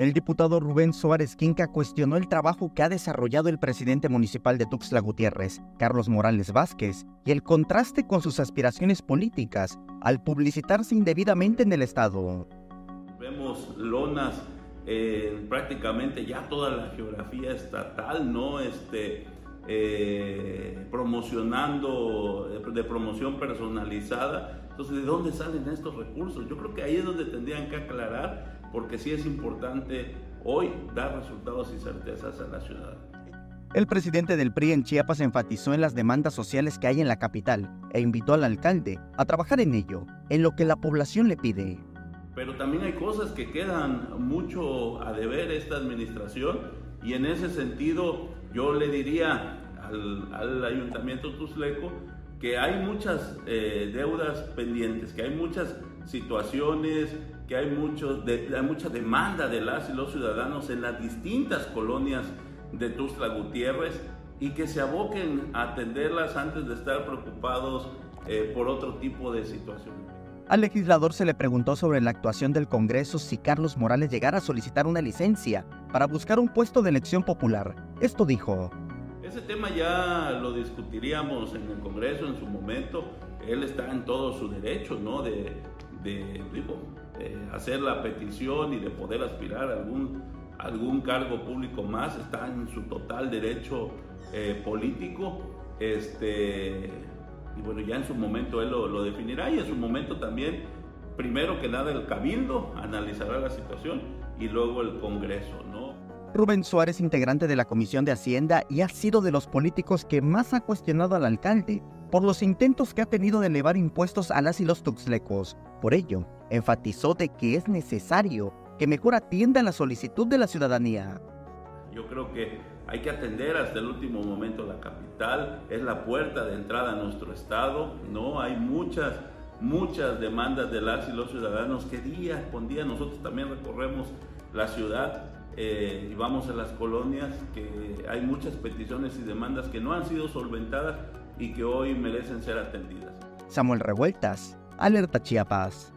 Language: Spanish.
El diputado Rubén Suárez Quinca cuestionó el trabajo que ha desarrollado el presidente municipal de Tuxtla Gutiérrez, Carlos Morales Vázquez, y el contraste con sus aspiraciones políticas al publicitarse indebidamente en el Estado. Vemos lonas en prácticamente ya toda la geografía estatal, ¿no? Este, eh, promocionando, de promoción personalizada. Entonces, ¿de dónde salen estos recursos? Yo creo que ahí es donde tendrían que aclarar porque sí es importante hoy dar resultados y certezas a la ciudad. El presidente del PRI en Chiapas enfatizó en las demandas sociales que hay en la capital e invitó al alcalde a trabajar en ello, en lo que la población le pide. Pero también hay cosas que quedan mucho a deber esta administración y en ese sentido yo le diría al, ayuntamiento Tuzleco que hay muchas eh, deudas pendientes, que hay muchas situaciones, que hay, muchos hay mucha demanda de las y los ciudadanos en las distintas colonias de Tuzla Gutiérrez y que se aboquen a atenderlas antes de estar preocupados eh, por otro tipo de situaciones. Al legislador se le preguntó sobre la actuación del Congreso si Carlos Morales llegara a solicitar una licencia para buscar un puesto de elección popular. Esto dijo. Ese tema ya lo discutiríamos en el Congreso en su momento. Él está en todo su derecho, ¿no? De, de, hacer la petición y de poder aspirar a algún, algún cargo público más. Está en su total derecho eh, político. Este, y bueno, ya en su momento él lo, lo definirá y en su momento también, primero que nada, el Cabildo analizará la situación y luego el Congreso, ¿no? Rubén Suárez, integrante de la Comisión de Hacienda y ha sido de los políticos que más ha cuestionado al alcalde por los intentos que ha tenido de elevar impuestos a las y los tuxlecos. Por ello, enfatizó de que es necesario que mejor atienda la solicitud de la ciudadanía. Yo creo que hay que atender hasta el último momento la capital, es la puerta de entrada a nuestro estado, ¿no? Hay muchas, muchas demandas de las y los ciudadanos que día con día nosotros también recorremos la ciudad eh, y vamos a las colonias que hay muchas peticiones y demandas que no han sido solventadas y que hoy merecen ser atendidas. Samuel Revueltas, Alerta Chiapas.